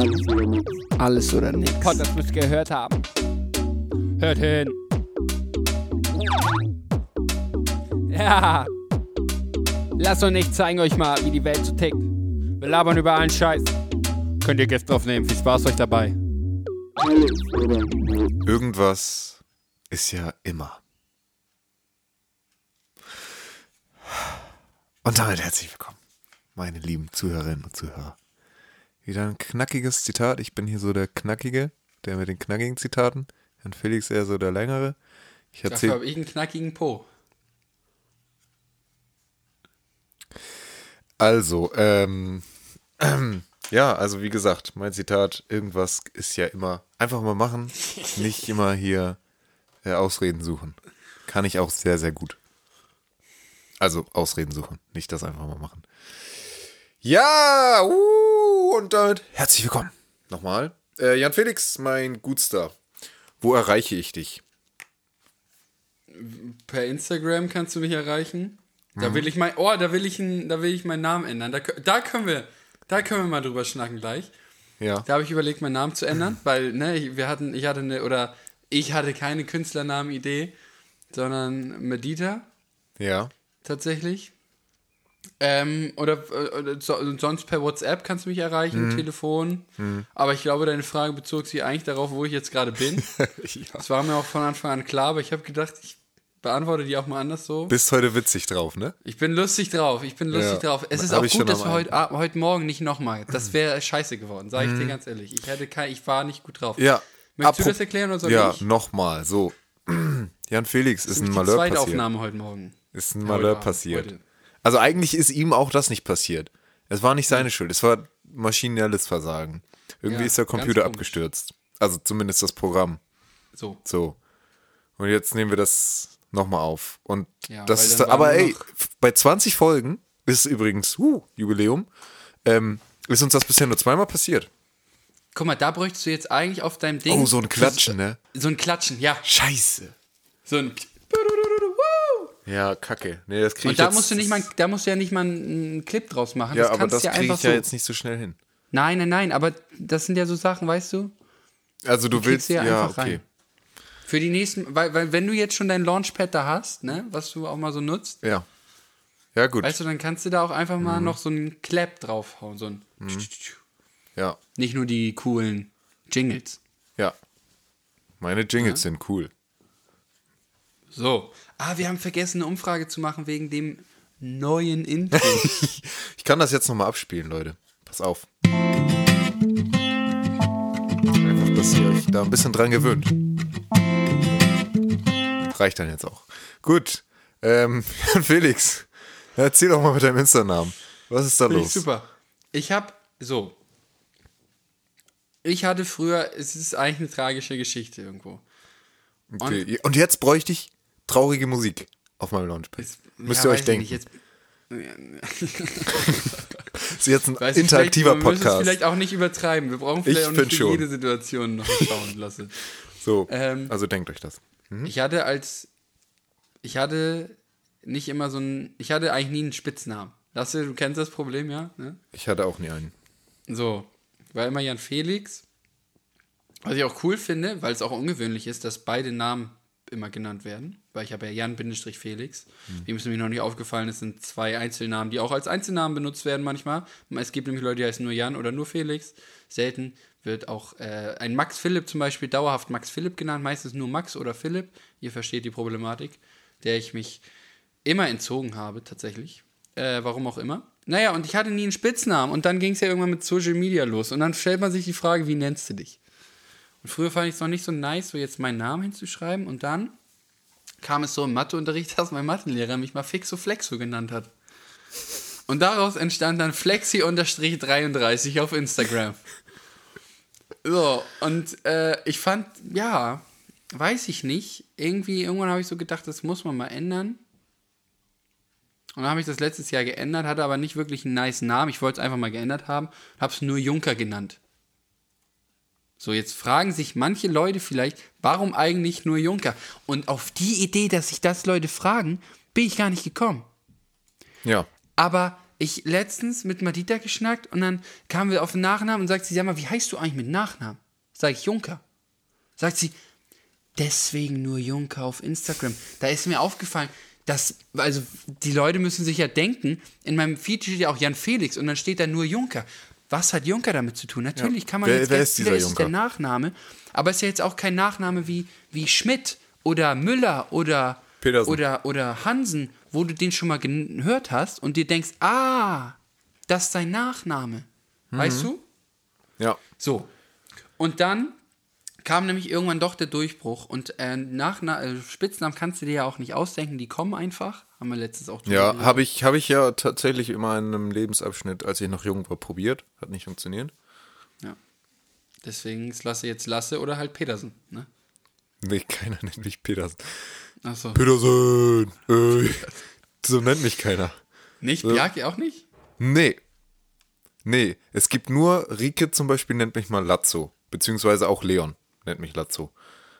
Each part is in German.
Alles oder nichts. Alles oder nichts. Gott, das müsst ihr gehört haben. Hört hin. Ja. Lasst uns nicht zeigen euch mal, wie die Welt so tickt. Wir labern über allen Scheiß. Könnt ihr Gäste aufnehmen. Viel Spaß euch dabei. Irgendwas ist ja immer. Und damit herzlich willkommen, meine lieben Zuhörerinnen und Zuhörer. Wieder ein knackiges Zitat. Ich bin hier so der Knackige, der mit den knackigen Zitaten. Herrn Felix eher so der längere. Ich Dafür erzähle. habe ich einen knackigen Po. Also, ähm, ähm, ja, also wie gesagt, mein Zitat, irgendwas ist ja immer einfach mal machen, nicht immer hier äh, Ausreden suchen. Kann ich auch sehr, sehr gut. Also Ausreden suchen, nicht das einfach mal machen. Ja, uh, und damit herzlich willkommen. Nochmal. Äh, Jan Felix, mein Gutstar. Wo erreiche ich dich? Per Instagram kannst du mich erreichen. Da Mhm. will ich mein, oh, da will ich, da will ich meinen Namen ändern. Da, da können wir, da können wir mal drüber schnacken gleich. Ja. Da habe ich überlegt, meinen Namen zu ändern, weil, ne, ich- wir hatten, ich hatte eine, oder ich hatte keine Künstlernamenidee, sondern Medita Ja. tatsächlich. Ähm, oder, oder so, sonst per WhatsApp kannst du mich erreichen, Mhm. Telefon. Aber ich glaube, deine Frage bezog sich eigentlich darauf, wo ich jetzt gerade bin. ja. Das war mir auch von Anfang an klar, aber ich habe gedacht, ich beantworte die auch mal anders so. Bist heute witzig drauf, ne? Ich bin lustig drauf, ich bin lustig Ja, drauf. Es ist hab auch gut, dass wir heute, ah, heute Morgen nicht nochmal. Das wäre scheiße geworden, sage ich dir ganz ehrlich. Ich, hätte kein, ich war nicht gut drauf. Ja. Möchtest du Apro- das erklären oder soll Ja, ich? nochmal. So. Jan Felix ist ein Malheur passiert. Aufnahme heute Morgen. Ist ein Ja, Malheur passiert. Heute. Also eigentlich ist ihm auch das nicht passiert. Es war nicht seine Schuld. Es war maschinelles Versagen. Irgendwie Ja, ist der Computer abgestürzt. Also zumindest das Programm. So. So. Und jetzt nehmen wir das nochmal auf. Und Ja, das ist aber ey, bei 20 Folgen ist übrigens, uh, Jubiläum, ähm, ist uns das bisher nur zweimal passiert. Guck mal, da bräuchtest du jetzt eigentlich auf deinem Ding. Oh, so ein Klatschen, ne? So ein Klatschen, ja. Scheiße. So ein. Ja, kacke. Nee, das kriege Und ich da jetzt, musst du nicht mal, da musst du ja nicht mal einen Clip draus machen. Ja, das aber das ja kriege ich ja so. jetzt nicht so schnell hin. Nein, nein, nein, aber das sind ja so Sachen, weißt du? Also du willst, ja ja, einfach okay. rein. Für die nächsten, weil, weil wenn du jetzt schon dein Launchpad da hast, ne, was du auch mal so nutzt, Ja. Ja, gut. weißt du, dann kannst du da auch einfach Mhm. mal noch so einen Clap draufhauen, so ein Ja. nicht nur die coolen Jingles. Ja. Meine Jingles sind cool. So. Ah, wir haben vergessen, eine Umfrage zu machen wegen dem neuen Intro. Ich kann das jetzt nochmal abspielen, Leute. Pass auf. Einfach, dass ihr euch da ein bisschen dran gewöhnt. Reicht dann jetzt auch. Gut. Ähm, Felix, erzähl doch mal mit deinem Insta-Namen. Was ist da Finde ich los? super. Ich habe so. Ich hatte früher, es ist eigentlich eine tragische Geschichte irgendwo. Okay. Und jetzt bräuchte ich traurige Musik auf meinem Launchpad. Müsst Ja, ihr euch denken. nicht, Jetzt, ist jetzt ein weiß ich, interaktiver vielleicht, Man muss es Podcast. vielleicht auch nicht übertreiben. Wir brauchen vielleicht Ich auch nicht jede Situation noch Sound lassen. So, Ähm, also denkt euch das. Ich hatte als. Ich hatte nicht immer so ein. Ich hatte eigentlich nie einen Spitznamen. Lasse, du kennst das Problem, ja? Ne? Ich hatte auch nie einen. So, war immer Jan Felix. Was ich auch cool finde, weil es auch ungewöhnlich ist, dass beide Namen immer genannt werden. Weil ich habe ja Jan-Felix. Dem ist nämlich noch nicht aufgefallen, es sind zwei Einzelnamen, die auch als Einzelnamen benutzt werden manchmal. Es gibt nämlich Leute, die heißen nur Jan oder nur Felix. Selten wird auch äh, ein Max Philipp zum Beispiel dauerhaft Max Philipp genannt, meistens nur Max oder Philipp. Ihr versteht die Problematik, der ich mich immer entzogen habe, tatsächlich. Äh, warum auch immer. Naja, und ich hatte nie einen Spitznamen. Und dann ging es ja irgendwann mit Social Media los. Und dann stellt man sich die Frage, wie nennst du dich? Und früher fand ich es noch nicht so nice, so jetzt meinen Namen hinzuschreiben. Und dann kam es so im Matheunterricht, dass mein Mathelehrer mich mal Fixo Flexo genannt hat. Und daraus entstand dann Flexi-33 auf Instagram. So, und äh, ich fand, ja, weiß ich nicht. Irgendwie, irgendwann habe ich so gedacht, das muss man mal ändern. Und dann habe ich das letztes Jahr geändert, hatte aber nicht wirklich einen nice Namen. Ich wollte es einfach mal geändert haben. Habe es nur Junker genannt. So, jetzt fragen sich manche Leute vielleicht, warum eigentlich nur Junker? Und auf die Idee, dass sich das Leute fragen, bin ich gar nicht gekommen. Ja. Aber ich letztens mit Madita geschnackt und dann kamen wir auf den Nachnamen und sagt sie, sag mal, wie heißt du eigentlich mit Nachnamen? Sag ich Junker. Sagt sie, deswegen nur Junker auf Instagram. Da ist mir aufgefallen, dass, also die Leute müssen sich ja denken, in meinem Feed steht ja auch Jan Felix und dann steht da nur Junker. Was hat Junker damit zu tun? Natürlich kann man Wer- jetzt wer ist dieser ist der Nachname, aber es ist ja jetzt auch kein Nachname wie, wie Schmidt oder Müller oder, Petersen. oder, oder Hansen, wo du den schon mal gehört hast und dir denkst, ah, das ist sein Nachname. Mhm. Weißt du? Ja. So. Und dann kam nämlich irgendwann doch der Durchbruch und äh, nach, na, äh, Spitznamen kannst du dir ja auch nicht ausdenken, die kommen einfach. Haben wir letztens auch Ja, habe ich, hab ich ja tatsächlich immer in einem Lebensabschnitt, als ich noch jung war, probiert. Hat nicht funktioniert. ja. Deswegen ist Lasse jetzt Lasse oder halt Petersen. Ne? Nee, keiner nennt mich Petersen. Achso. Petersen! Ey. So nennt mich keiner. Nicht? Bjarki auch nicht? Nee. Nee, es gibt nur, Rike zum Beispiel nennt mich mal Lazzo. Beziehungsweise auch Leon nennt mich Lazzo.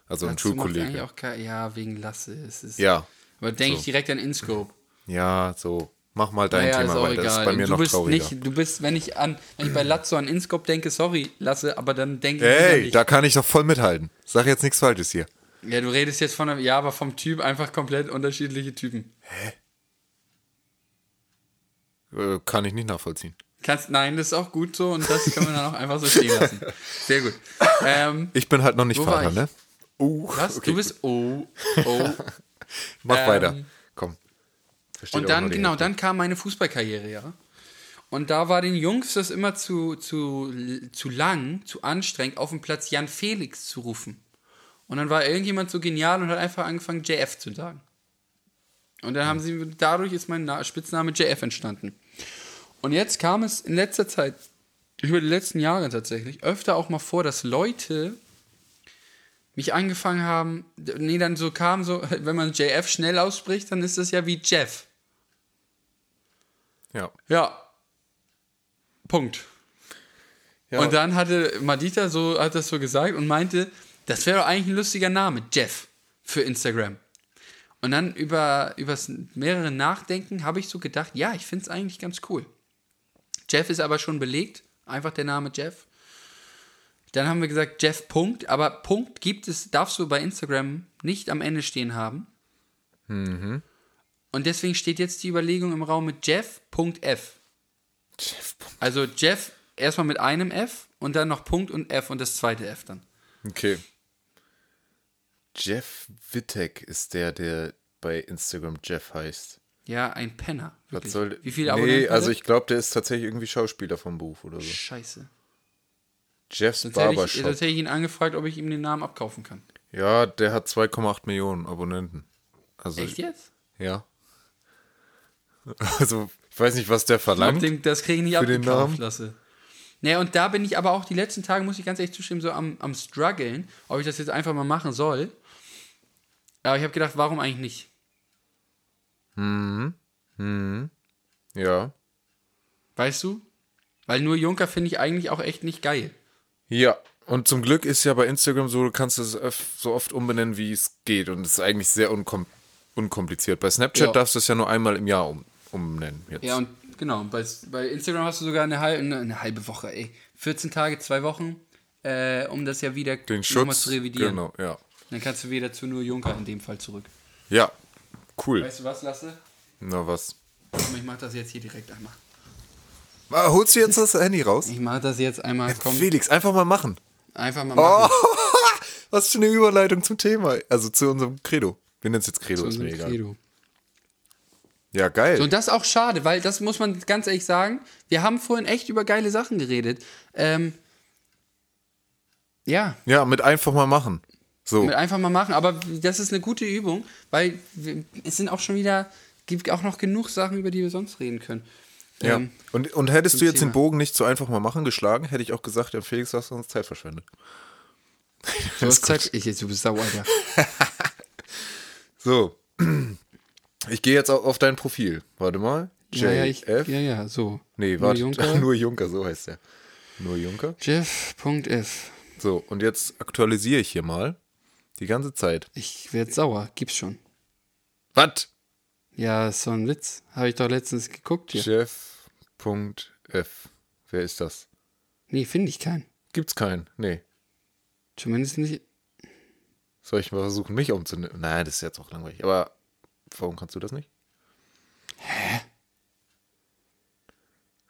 Also ein Dazu macht Schulkollege. auch kein, ja, wegen Lasse. Es ist, Ja, Aber denke so. ich direkt an InScope. ja, so. Mach mal dein Naja, Thema auch weiter. Das ist egal. bei mir du noch bist trauriger. nicht, du bist, wenn ich an, wenn ich bei Lazzo an InScope denke, sorry, Lasse, aber dann denke ich wieder Ey, nicht. da kann ich doch voll mithalten. Sag jetzt nichts Falsches hier. Ja, du redest jetzt von einem, ja, aber vom Typ einfach komplett unterschiedliche Typen. Äh, kann ich nicht nachvollziehen. Kannst, nein, das ist auch gut so und das können wir dann auch einfach so stehen lassen. Sehr gut. Ähm, Ich bin halt noch nicht ich? ne? Uh, was? okay. Du bist, oh, oh. Mach ähm, weiter. Komm. Versteht Und dann, genau, Hälfte. dann kam meine Fußballkarriere, ja. Und da war den Jungs das immer zu, zu, zu lang, zu anstrengend, auf dem Platz Jan Felix zu rufen. Und dann war irgendjemand so genial und hat einfach angefangen, JF zu sagen. Und dann haben sie, dadurch ist mein Na Spitzname JF entstanden. Und jetzt kam es in letzter Zeit, über die letzten Jahre tatsächlich, öfter auch mal vor, dass Leute mich angefangen haben, nee, dann so kam so, wenn man JF schnell ausspricht, dann ist das ja wie Jeff. Ja. Ja. Punkt. ja. Und dann hatte Madita so, hat das so gesagt und meinte, das wäre doch eigentlich ein lustiger Name, Jeff, für Instagram. Und dann über übers mehrere Nachdenken habe ich so gedacht, ja, ich finde es eigentlich ganz cool. Jeff ist aber schon belegt, einfach der Name Jeff. Dann haben wir gesagt Jeff Punkt, aber Punkt gibt es, darfst du bei Instagram nicht am Ende stehen haben. Und deswegen steht jetzt die Überlegung im Raum mit Jeff.f. Jeff. Also Jeff erstmal mit einem F und dann noch Punkt und F und das zweite F dann. Okay. Jeff Wittek ist der, der bei Instagram Jeff heißt. Ja, ein Penner. Was Wirklich. soll Wie viele Abonnenten? Nee, also ich glaube, der ist tatsächlich irgendwie Schauspieler vom Beruf oder so. Scheiße. Jeffs Sonst hätte, ich, Barbershop. sonst hätte ich ihn angefragt, ob ich ihm den Namen abkaufen kann. Ja, der hat 2,8 Millionen Abonnenten. Also, Echt jetzt? Ja. Also, ich weiß nicht, was der verlangt. den, das kriege ich nicht abgekauft Namen? lasse. Naja, und da bin ich aber auch die letzten Tage, muss ich ganz ehrlich zustimmen, so am, am struggeln, ob ich das jetzt einfach mal machen soll. Aber ich habe gedacht, warum eigentlich nicht? Ja. Weißt du? Weil nur Junker finde ich eigentlich auch echt nicht geil. Ja. Und zum Glück ist ja bei Instagram so, du kannst es so oft umbenennen, wie es geht. Und es ist eigentlich sehr unkom unkompliziert. Bei Snapchat Ja. darfst du es ja nur einmal im Jahr um umbenennen. Jetzt. Ja, und genau, bei, bei Instagram hast du sogar eine halbe, eine, eine halbe Woche, ey. 14 Tage, zwei Wochen, äh, um das ja wieder Den Schutz. zu revidieren. Genau, ja. Dann kannst du wieder zu nur Junker in dem Fall zurück. Ja. Cool. Weißt du was, Lasse? Na was. Ich mach das jetzt hier direkt einmal. Ah, holst du jetzt das Handy raus? Ich mach das jetzt einmal, komm, Felix, einfach mal machen. einfach mal Oh, machen. was für eine Überleitung zum Thema. Also zu unserem Credo. Wir nennen es jetzt Credo, Zu ist mir egal. Credo. Ja, geil. So, und das ist auch schade, weil das muss man ganz ehrlich sagen. Wir haben vorhin echt über geile Sachen geredet. Ähm, ja, ja, mit einfach mal machen. So. mit einfach mal machen. Aber das ist eine gute Übung, weil es sind auch schon wieder, gibt auch noch genug Sachen, über die wir sonst reden können. Ja. Ähm, Und, und hättest du jetzt Thema. den Bogen nicht so einfach mal machen geschlagen, hätte ich auch gesagt, ja, Felix, du hast uns Zeit verschwendet. du hast Zeit. Ich, du bist sauer, ja. So. Ich gehe jetzt auch auf dein Profil. Warte mal. JF. Ja, ja, ich, ja, ja, so. nee, Nur warte. Junker. Nur Junker, so heißt der. Nur Junker. Jeff.f. So, und jetzt aktualisiere ich hier mal. Die ganze Zeit. Ich werd sauer. Gibt's schon. Was? Ja, ist so ein Witz. Habe ich doch letztens geguckt hier. Jeff. Jeff.f. Wer ist das? Nee, finde ich keinen. Gibt's keinen. Nee. Zumindest nicht. Soll ich mal versuchen, mich umzunehmen? Nein, das ist jetzt auch langweilig. Aber warum kannst du das nicht?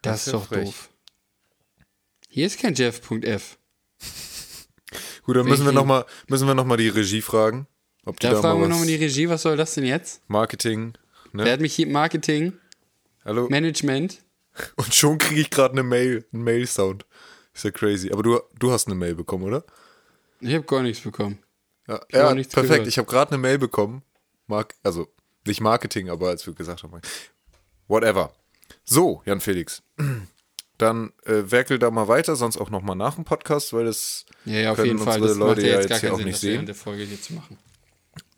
Das ist ja doch frech. doof. Hier ist kein Jeff.f. Gut, dann müssen wir nochmal noch mal die Regie fragen. Ob die Da da, fragen wir mal nochmal die Regie, was soll das denn jetzt? Marketing. Ne? hat mich hier Marketing, Hallo? Management? Und schon kriege ich gerade eine Mail, einen Mail-Sound. Ist ja crazy. Aber du, du hast eine Mail bekommen, oder? Ich habe gar nichts bekommen. Ja, ja nichts perfekt. gehört. Ich habe gerade eine Mail bekommen. Mark also nicht Marketing, aber als wir gesagt haben, whatever. So, Jan Felix. Dann äh, werkel da mal weiter, sonst auch noch mal nach dem Podcast, weil das Ja, ja, auf können jeden Fall. unsere Das Leute ja jetzt gar jetzt hier keinen auch Sinn, nicht sehen. der Folge hier zu machen.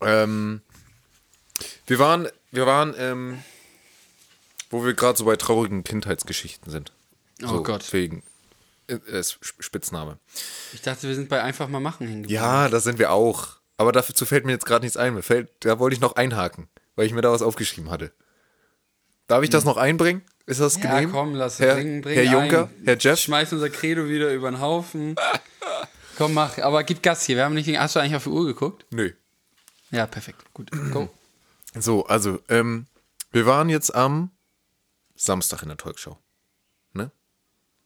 Ähm, wir waren, wir waren, ähm, wo wir gerade so bei traurigen Kindheitsgeschichten sind. Oh so, Gott. Wegen äh, äh, Sp- Spitzname. Ich dachte, wir sind bei einfach mal machen geblieben. Ja, da sind wir auch. Aber dazu fällt mir jetzt gerade nichts ein. Mir fällt, da wollte ich noch einhaken, weil ich mir da was aufgeschrieben hatte. Darf ich das noch einbringen? Ist das Hm. Ja, genehm? komm, lass Herr, bring, bring Herr Juncker, ein. Herr Jeff. Schmeiß unser Credo wieder über den Haufen. komm, mach. Aber gib Gas hier. Wir haben nicht. Hast du eigentlich auf die Uhr geguckt? Nö. Ja, perfekt. Gut. Go. So, also, ähm, wir waren jetzt am Samstag in der Talkshow. Ne?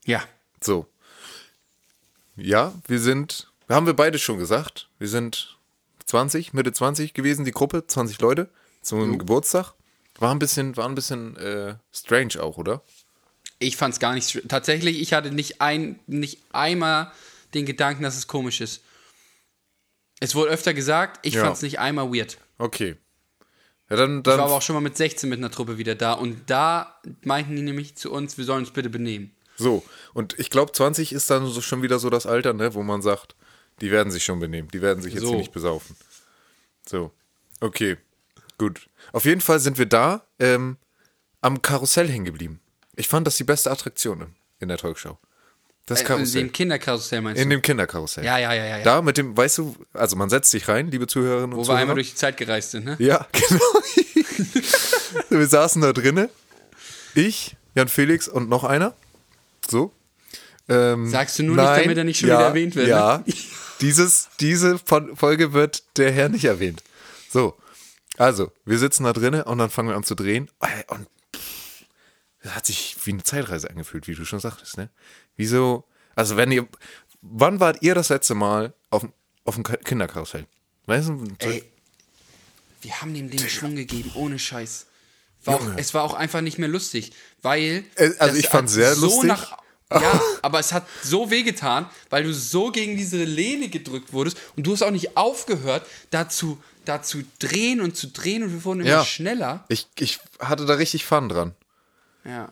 Ja. So. Ja, wir sind, haben wir beide schon gesagt, wir sind 20, Mitte 20 gewesen, die Gruppe, 20 Leute, zum Geburtstag. War ein bisschen, war ein bisschen äh, strange auch, oder? Ich fand's gar nicht. Tatsächlich, ich hatte nicht ein, nicht einmal den Gedanken, dass es komisch ist. Es wurde öfter gesagt, ich Ja. fand's nicht einmal weird. Okay. Ja, dann, Ich war dann aber auch schon mal mit 16 mit einer Truppe wieder da und da meinten die nämlich zu uns, wir sollen uns bitte benehmen. so. Und ich glaube, 20 ist dann so schon wieder so das Alter, ne, wo man sagt, die werden sich schon benehmen, die werden sich jetzt So. hier nicht besaufen. So. Okay. Gut. Auf jeden Fall sind wir da ähm, am Karussell hängen geblieben. Ich fand das die beste Attraktion in der Talkshow. Das Äh, in Karussell. dem Kinderkarussell meinst In du? dem Kinderkarussell. Ja, ja, ja, ja. ja. Da mit dem, weißt du, also man setzt sich rein, liebe Zuhörerinnen und Wo wir Zuhörer. einmal durch die Zeit gereist sind, ne? ja, genau. wir saßen da drinnen. Ich, Jan Felix und noch einer. So. Ähm, Sagst du nur nicht, damit er nicht schon wieder erwähnt wird, ne? Ja. Dieses, diese Fol- Folge wird der Herr nicht erwähnt. So. Also, wir sitzen da drinnen und dann fangen wir an zu drehen. Ey, Und das hat sich wie eine Zeitreise angefühlt, wie du schon sagtest, ne? Wieso? Also, wenn ihr. Wann wart ihr das letzte Mal auf, dem- auf dem Ka- Kinderkarussell? Weißt du? Ey, wir haben dem Ding Schwung gegeben, ohne Scheiß. War auch, es war auch einfach nicht mehr lustig, weil. Äh, also ich fand's hat sehr lustig. ja, aber es hat so wehgetan, weil du so gegen diese Lehne gedrückt wurdest und du hast auch nicht aufgehört, da zu, da zu drehen und zu drehen und wir wurden immer Ja. schneller. Ich, ich hatte da richtig Fun dran. Ja.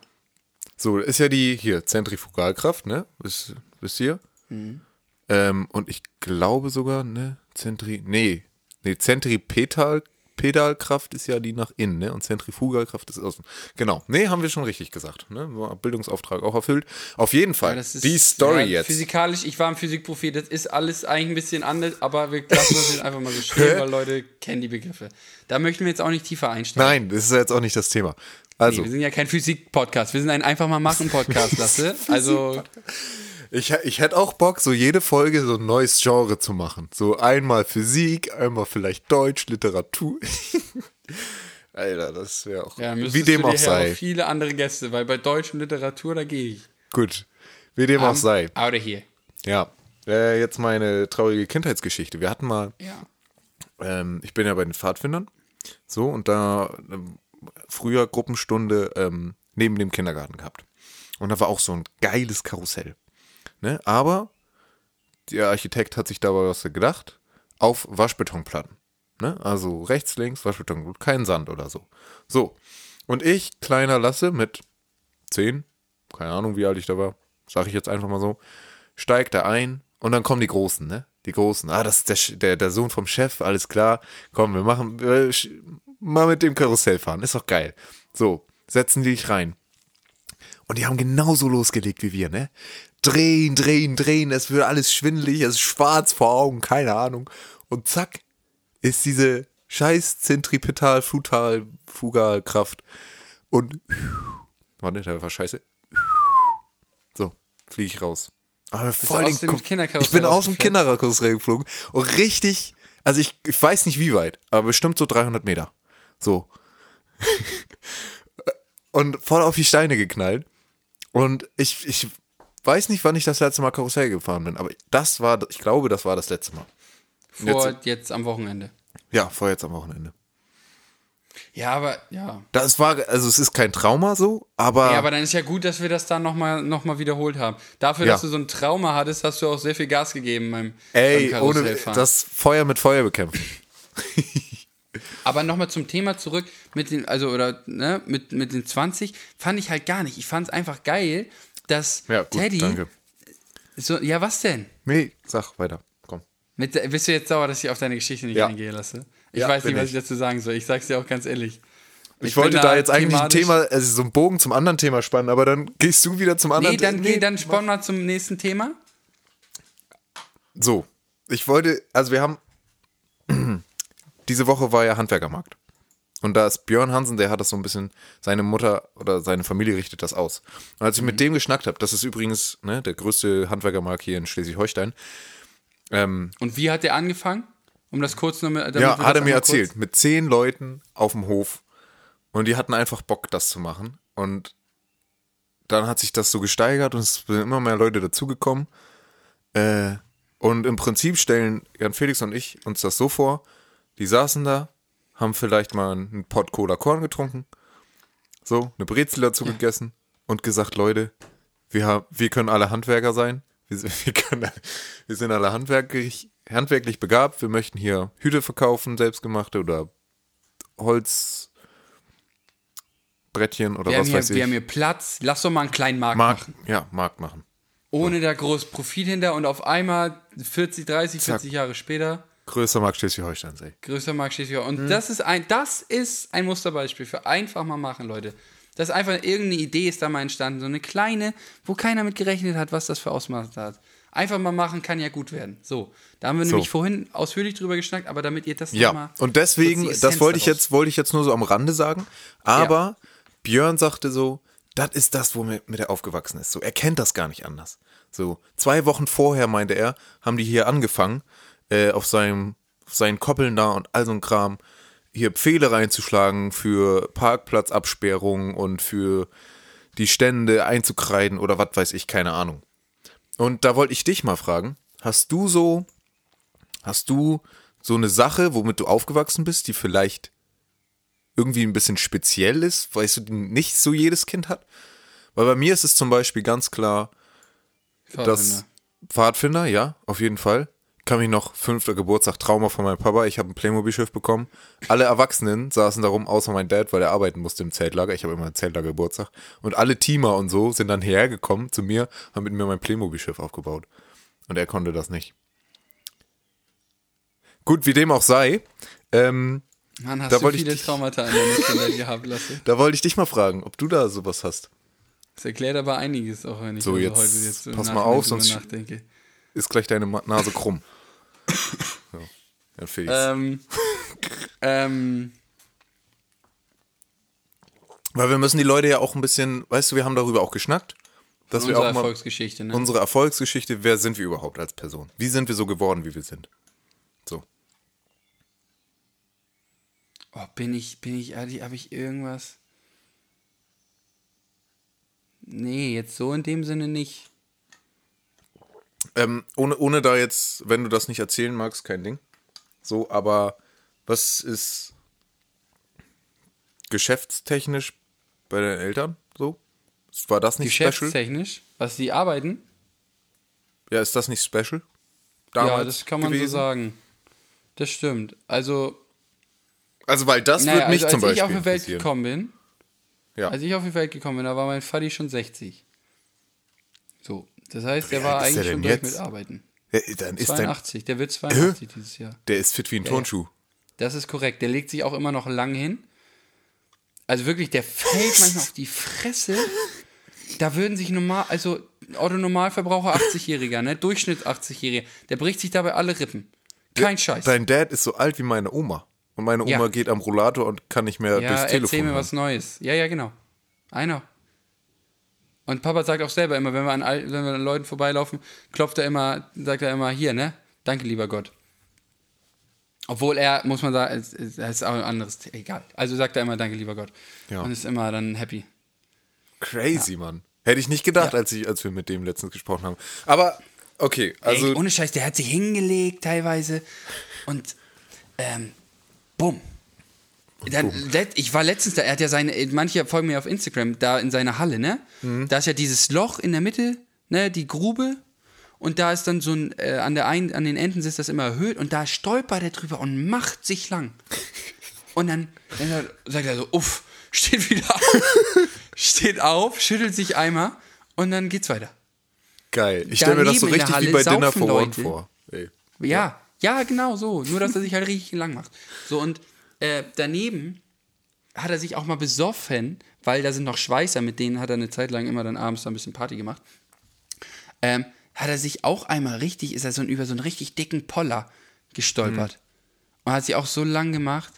So, ist ja die hier Zentrifugalkraft, ne? Wisst, wisst ihr? Ähm, und ich glaube sogar, ne? Zentri. Nee. Nee, Zentripetal. Pedalkraft ist ja die nach innen, ne? Und Zentrifugalkraft ist außen. Genau. Nee, haben wir schon richtig gesagt. Ne? Bildungsauftrag auch erfüllt. Auf jeden Fall. Das ist, die Story ja, jetzt. Physikalisch, ich war ein Physikprofi, das ist alles eigentlich ein bisschen anders, aber wir lassen das jetzt einfach mal so stehen, weil Leute kennen die Begriffe. Da möchten wir jetzt auch nicht tiefer einsteigen. Nein, das ist ja jetzt auch nicht das Thema. Also, Nee, wir sind ja kein Physik-Podcast, wir sind ein einfach mal machen Podcast, Lasse. Also, ich, ich hätte auch Bock, so jede Folge so ein neues Genre zu machen. So einmal Physik, einmal vielleicht Deutsch, Literatur. Alter, das wäre auch. ja, wie dem auch sei. auch viele andere Gäste, weil bei Deutsch und Literatur, da gehe ich. Gut. Wie dem auch Um, sei. Out of here. Ja. Äh, jetzt meine traurige Kindheitsgeschichte. Wir hatten mal, Ja. ähm, ich bin ja bei den Pfadfindern. So, und da ähm, früher Gruppenstunde ähm, neben dem Kindergarten gehabt. Und da war auch so ein geiles Karussell. Ne? Aber der Architekt hat sich dabei was gedacht. Auf Waschbetonplatten. Ne? Also rechts, links, Waschbeton, kein Sand oder so. So. Und ich, kleiner Lasse mit zehn, keine Ahnung, wie alt ich da war, sage ich jetzt einfach mal so, steigt da ein und dann kommen die Großen, ne? Die Großen. Ah, das ist der, der, der Sohn vom Chef, alles klar. Komm, wir machen äh, mal mit dem Karussell fahren, ist doch geil. So, setzen die dich rein. Und die haben genauso losgelegt wie wir, ne? Drehen, drehen, drehen, es wird alles schwindelig, es ist schwarz vor Augen, keine Ahnung. Und zack, ist diese scheiß Zentripetal, Futal, Fugalkraft und warte, der war scheiße. fliege ich raus. Aber voll aus den Ich bin aus dem? Kinderkarussell geflogen und richtig, also ich, ich weiß nicht wie weit, aber bestimmt so 300 Meter. So. und voll auf die Steine geknallt. Und ich, ich weiß nicht, wann ich das letzte Mal Karussell gefahren bin, aber das war, ich glaube, das war das letzte Mal. Vor jetzt, am Wochenende. Ja, vor jetzt am Wochenende. Ja, aber ja. Das war, also es ist kein Trauma so, aber, Ja, aber dann ist ja gut, dass wir das dann nochmal noch mal wiederholt haben. Dafür, Ja. dass du so ein Trauma hattest, hast du auch sehr viel Gas gegeben beim, ey, beim ohne das Feuer mit Feuer bekämpfen. Aber nochmal zum Thema zurück mit den, also oder ne, mit, mit den 20, fand ich halt gar nicht. Ich fand es einfach geil, dass Ja, gut, Teddy. danke. So, ja, was denn? Nee, sag weiter, komm. Mit, bist du jetzt sauer, dass ich auf deine Geschichte nicht Ja. eingehe lasse? Ich Ja, weiß nicht, was ich ich. dazu sagen soll. Ich sag's dir auch ganz ehrlich. Ich, bin wollte da jetzt eigentlich ein Thema, also so einen Bogen zum anderen Thema spannen, aber dann gehst du wieder zum anderen Nee, dann, Thema. geh, dann spannen wir zum nächsten Thema. So, ich wollte, also wir haben, diese Woche war ja Handwerkermarkt. Und da ist Björn Hansen, der hat das so ein bisschen, seine Mutter oder seine Familie richtet das aus. Und als ich Mhm. mit dem geschnackt habe, das ist übrigens ne, der größte Handwerkermarkt hier in Schleswig-Holstein, ähm, Und wie hat der angefangen? Um das kurz noch mit, ja, hat er mir einmal kurz- erzählt, mit zehn Leuten auf dem Hof. Und die hatten einfach Bock, das zu machen. Und dann hat sich das so gesteigert und es sind immer mehr Leute dazugekommen. Äh, und im Prinzip stellen Jan Felix und ich uns das so vor, die saßen da, haben vielleicht mal einen Pott Cola Korn getrunken, so, eine Brezel dazu gegessen und gesagt, Leute, wir, haben, wir können alle Handwerker sein. Wir, sind- wir, können, wir sind alle handwerklich, handwerklich begabt. Wir möchten hier Hüte verkaufen, selbstgemachte oder Holzbrettchen oder Wir was hier, weiß ich. wir haben hier Platz. Lass doch mal einen kleinen Markt Markt, machen. ja, Markt machen. Ohne da groß Profit hinter und auf einmal 40, 30, Zack. 40 Jahre später Größter Markt Schleswig-Holsteins, ey. größter Markt Schleswig. Und Mhm. das ist ein das ist ein Musterbeispiel für einfach mal machen, Leute. Das ist einfach irgendeine Idee ist da mal entstanden, so eine kleine, wo keiner mit gerechnet hat, was das für Ausmaß hat. Einfach mal machen kann ja gut werden. So, da haben wir So. nämlich vorhin ausführlich drüber geschnackt, aber damit ihr das Ja, nochmal und deswegen, das wollte ich daraus- jetzt, wollte ich jetzt nur so am Rande sagen. Aber Björn sagte so, das ist das, womit mit er aufgewachsen ist. So, er kennt das gar nicht anders. So, zwei Wochen vorher, meinte er, haben die hier angefangen, äh, auf seinem, auf seinen Koppeln da und all so ein Kram, hier Pfähle reinzuschlagen für Parkplatzabsperrungen und für die Stände einzukreiden oder was weiß ich, keine Ahnung. Und da wollte ich dich mal fragen, hast du so, hast du so eine Sache, womit du aufgewachsen bist, die vielleicht irgendwie ein bisschen speziell ist, weißt du, die nicht so jedes Kind hat? Weil bei mir ist es zum Beispiel ganz klar, dass Pfadfinder, ja, auf jeden Fall. Kann mich noch fünfter Geburtstag Trauma von meinem Papa. Ich habe ein Playmobil-Schiff bekommen. Alle Erwachsenen saßen darum, außer mein Dad, weil er arbeiten musste im Zeltlager. Ich habe immer ein Zeltlager Geburtstag. Und alle Teamer und so sind dann hergekommen zu mir, haben mit mir mein Playmobil-Schiff aufgebaut. Und er konnte das nicht. Gut, wie dem auch sei. Ähm, Mann, hast Da du wollte ich viele dich- Traumata in deiner Kindheit gehabt, Lasse. da wollte ich dich mal fragen, ob du da sowas hast. Das erklärt aber einiges, auch wenn ich So, also jetzt heute jetzt so pass mal auf, sonst- nachdenke. Ist gleich deine Nase krumm. So. Ja, Felix. Ähm, ähm, Weil wir müssen die Leute ja auch ein bisschen, weißt du, wir haben darüber auch geschnackt, dass wir unsere auch mal Erfolgsgeschichte, ne? unsere Erfolgsgeschichte, wer sind wir überhaupt als Person? Wie sind wir so geworden, wie wir sind? So. Oh, bin ich, bin ich, habe ich irgendwas? Nee, jetzt so in dem Sinne nicht. Ähm, ohne, ohne da jetzt, wenn du das nicht erzählen magst, kein Ding. So, aber was ist geschäftstechnisch bei deinen Eltern so? War das nicht special? Geschäftstechnisch, was die arbeiten? Ja, ist das nicht special? ja, Damals das kann man gewesen? so sagen. Das stimmt. Also, Also, weil das naja, wird mich also zum als ich Beispiel auf die Welt gekommen bin, Ja. als ich auf die Welt gekommen bin, da war mein Vati schon 60. So, das heißt, der war ist der eigentlich schon durch mit Arbeiten. Ja, dann ist dein, 82, der wird 82 dieses Jahr. der ist fit wie ein Turnschuh. Das ist korrekt. Der legt sich auch immer noch lang hin. Also wirklich, der fällt manchmal auf die Fresse. Da würden sich normal, also Otto Normalverbraucher 80-Jähriger, ne? Durchschnitt 80-Jähriger, der bricht sich dabei alle Rippen. Kein Scheiß. Dein Dad ist so alt wie meine Oma. Und meine Oma Ja. geht am Rollator und kann nicht mehr ja, durchs Telefon. erzähl mir hören. was Neues. Ja, ja, genau. Einer. Und Papa sagt auch selber immer, wenn wir an, wenn wir an Leuten vorbeilaufen, klopft er immer, sagt er immer, hier, ne? Danke, lieber Gott. Obwohl er, muss man sagen, es ist auch ein anderes, egal. Also sagt er immer, danke, lieber Gott. Ja. Und ist immer dann happy. Crazy, Mann. Hätte ich nicht gedacht, Ja. als, ich, als wir mit dem letztens gesprochen haben. Aber, okay, also. Ey, ohne Scheiß, der hat sich hingelegt teilweise und ähm, bumm. Dann, ich war letztens da, er hat ja seine, manche folgen mir auf Instagram, da in seiner Halle, ne? Mhm. Da ist ja dieses Loch in der Mitte, ne, die Grube. Und da ist dann so ein, äh, an, der einen, an den Enden ist das immer erhöht und da stolpert er drüber und macht sich lang. Und dann, dann sagt er so, uff, steht wieder auf, steht auf, schüttelt sich einmal und dann geht's weiter. geil. Ich stelle mir das so richtig wie Halle bei Dinner for One vor. Ey. Ja, ja, genau so. Nur, dass er sich halt richtig lang macht. So, und äh, daneben hat er sich auch mal besoffen, weil da sind noch Schweißer, mit denen hat er eine Zeit lang immer dann abends da ein bisschen Party gemacht. Ähm, hat er sich auch einmal richtig, ist er so ein, über so einen richtig dicken Poller gestolpert. Und hat sich auch so lang gemacht.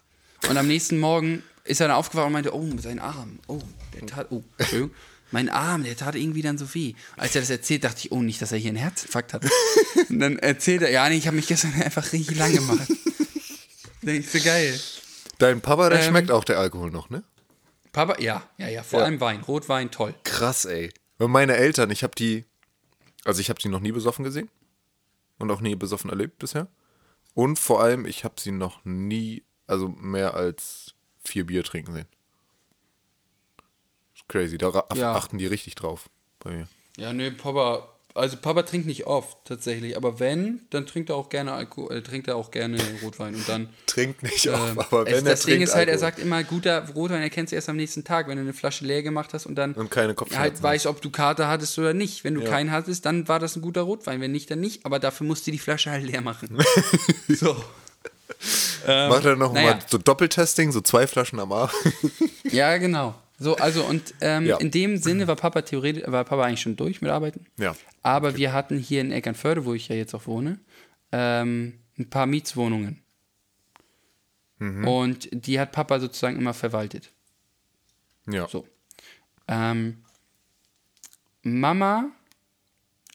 Und am nächsten Morgen ist er dann aufgewacht und meinte, oh, sein Arm, oh, der tat, oh, Entschuldigung, mein Arm, der tat irgendwie dann so weh. Als er das erzählt, dachte ich, oh, nicht, dass er hier einen Herzinfarkt hat. und dann erzählt er, ja, nee, ich habe mich gestern einfach richtig lang gemacht. Denk ich, so geil. Dein Papa, der Ähm. schmeckt auch der Alkohol noch, ne? Papa, ja, ja, ja, vor Ja. allem Wein, Rotwein, toll. Krass, ey. Weil meine Eltern, ich habe die, also ich habe sie noch nie besoffen gesehen und auch nie besoffen erlebt bisher. Und vor allem, ich habe sie noch nie, also mehr als vier Bier trinken sehen. Ist crazy, da Ja. achten die richtig drauf bei mir. Ja, nee, Papa, also Papa trinkt nicht oft tatsächlich, aber wenn, dann trinkt er auch gerne Alkohol, äh, trinkt er auch gerne Rotwein und dann Trinkt nicht Ähm, auf, aber wenn es, er das Ding trinkt, ist halt, er Alkohol. sagt immer, guter Rotwein erkennst du erst am nächsten Tag, wenn du eine Flasche leer gemacht hast und dann Und keine Kopfschmerzen halt weißt, ob du Kater hattest oder nicht. Wenn du Ja. keinen hattest, dann war das ein guter Rotwein. Wenn nicht, dann nicht. Aber dafür musst du die Flasche halt leer machen. so. Ähm, Macht er noch naja. mal so Doppeltesting, so zwei Flaschen am Abend. Ja, genau. So, also und ähm, Ja. in dem Sinne war Papa theoretisch, war Papa eigentlich schon durch mit Arbeiten. Ja. Aber wir hatten hier in Eckernförde, wo ich ja jetzt auch wohne, ähm, ein paar Mietswohnungen. Mhm. Und die hat Papa sozusagen immer verwaltet. ja. So. Ähm, Mama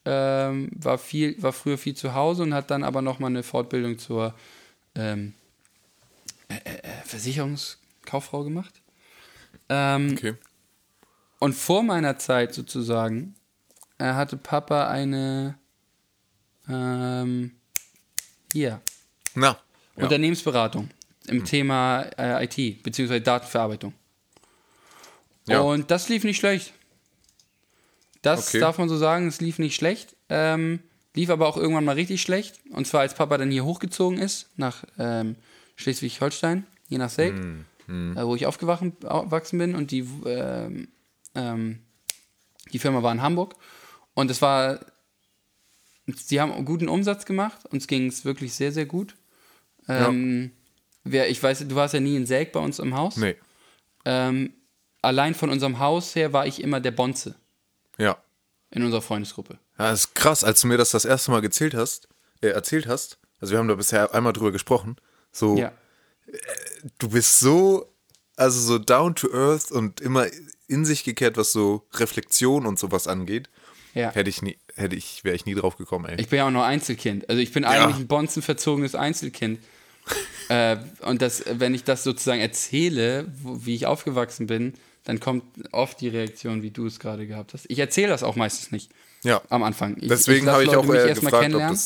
ähm, war, viel, war früher viel zu Hause und hat dann aber nochmal eine Fortbildung zur ähm, äh, äh, äh, Versicherungskauffrau gemacht. Ähm, Okay. Und vor meiner Zeit sozusagen äh, hatte Papa eine ähm, hier, Na. Ja. Unternehmensberatung im Thema äh, IT, beziehungsweise Datenverarbeitung. Ja. Und das lief nicht schlecht. Das Okay. darf man so sagen, es lief nicht schlecht. Ähm, lief aber auch irgendwann mal richtig schlecht. Und zwar als Papa dann hier hochgezogen ist, nach ähm, Schleswig-Holstein, hier nach Selk, Hm, äh, wo ich aufgewachsen bin. Und die, ähm, ähm, die Firma war in Hamburg. Und es war, sie haben einen guten Umsatz gemacht. Uns ging es wirklich sehr, sehr gut. Ähm, wer, ich weiß, du warst ja nie in Selk bei uns im Haus. Nee. Ähm, allein von unserem Haus her war ich immer der Bonze Ja. in unserer Freundesgruppe. Ja, das ist krass, als du mir das das erste Mal gezählt hast, äh, erzählt hast. Also wir haben da bisher einmal drüber gesprochen. So, Ja. Du bist so, also so down to earth und immer in sich gekehrt, was so Reflexion und sowas angeht. Ja. Hätte ich nie, hätte ich, wäre ich nie drauf gekommen, ey. Ich bin ja auch noch Einzelkind. Also ich bin eigentlich ein bonzenverzogenes Einzelkind. äh, und das, wenn ich das sozusagen erzähle, wo, wie ich aufgewachsen bin, dann kommt oft die Reaktion, wie du es gerade gehabt hast. Ich erzähle das auch meistens nicht ja. am Anfang. Ich, Deswegen habe ich Leute auch mich äh, erst mal gefragt, ob kennenlernen.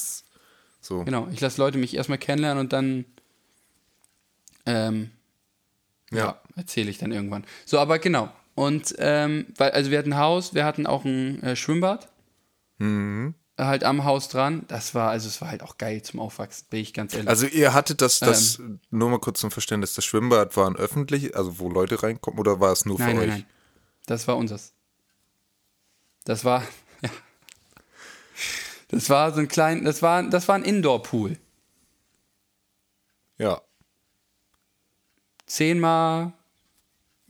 so. Genau, ich lasse Leute mich erstmal kennenlernen und dann ähm, ja. erzähle ich dann irgendwann. So, aber genau. Und ähm, weil, also wir hatten ein Haus, wir hatten auch ein äh, Schwimmbad. Halt am Haus dran. Das war, also es war halt auch geil zum Aufwachsen, bin ich ganz ehrlich. Also ihr hattet das, das Ähm. nur mal kurz zum Verständnis, das Schwimmbad war ein öffentlich, also wo Leute reinkommen, oder war es nur nein, für nein, euch? nein. Das war unseres. Das war, ja. Das war so ein klein, das war, das war ein Indoor-Pool. Ja. Zehnmal,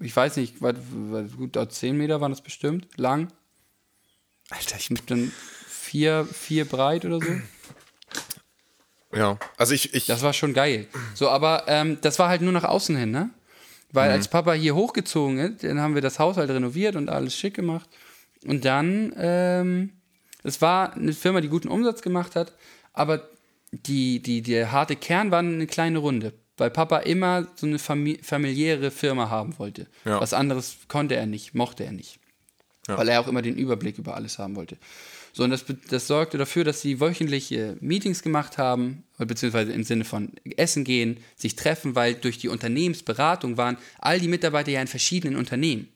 ich weiß nicht, was, was, gut, da zehn Meter waren das bestimmt, lang. Alter, ich dann vier, vier breit oder so. Ja. Also ich, ich Das war schon geil. So, aber ähm, das war halt nur nach außen hin, ne? Weil als Papa hier hochgezogen ist, dann haben wir das Haus halt renoviert und alles schick gemacht. Und dann, ähm, es war eine Firma, die guten Umsatz gemacht hat, aber die, die, der harte Kern war eine kleine Runde, weil Papa immer so eine fami familiäre Firma haben wollte. Ja. Was anderes konnte er nicht, mochte er nicht. Ja. Weil er auch immer den Überblick über alles haben wollte. So, und das, das sorgte dafür, dass sie wöchentliche Meetings gemacht haben, beziehungsweise im Sinne von Essen gehen, sich treffen, weil durch die Unternehmensberatung waren all die Mitarbeiter ja in verschiedenen Unternehmen.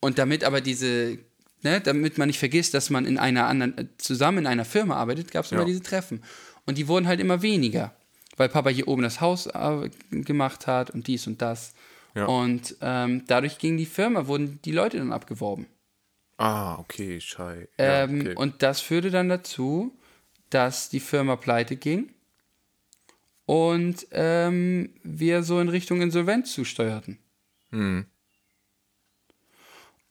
Und damit aber diese, ne, damit man nicht vergisst, dass man in einer anderen, äh, zusammen in einer Firma arbeitet, gab es immer Ja. diese Treffen. Und die wurden halt immer weniger, weil Papa hier oben das Haus äh, gemacht hat und dies und das. Ja. Und ähm, dadurch ging die Firma, wurden die Leute dann abgeworben. Ah, okay, schei. Ja, Ähm, okay. Und das führte dann dazu, dass die Firma pleite ging und ähm, wir so in Richtung Insolvenz zusteuerten. Hm.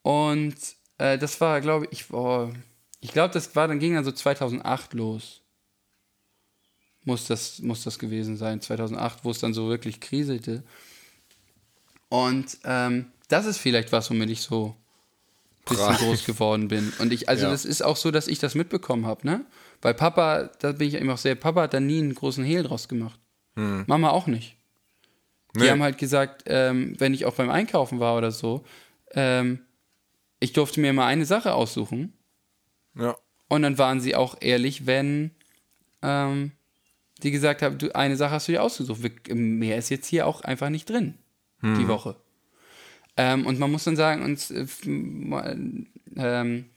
Und äh, das war, glaube ich, oh, ich glaube, das war, dann ging dann so 2008 los. Muss das, muss das gewesen sein, 2008, wo es dann so wirklich kriselte. Und ähm, das ist vielleicht was, womit ich so ein bisschen Prall. groß geworden bin. Und ich, also Ja. das ist auch so, dass ich das mitbekommen habe, ne? Weil Papa, da bin ich eben auch sehr, Papa hat da nie einen großen Hehl draus gemacht. Mama auch nicht. Die Nee. haben halt gesagt, ähm, wenn ich auch beim Einkaufen war oder so, ähm, ich durfte mir immer eine Sache aussuchen. ja. Und dann waren sie auch ehrlich, wenn ähm, die gesagt haben, du, eine Sache hast du dir ausgesucht. Wir, mehr ist jetzt hier auch einfach nicht drin, die Woche. Ähm, und man muss dann sagen, uns, äh, ähm,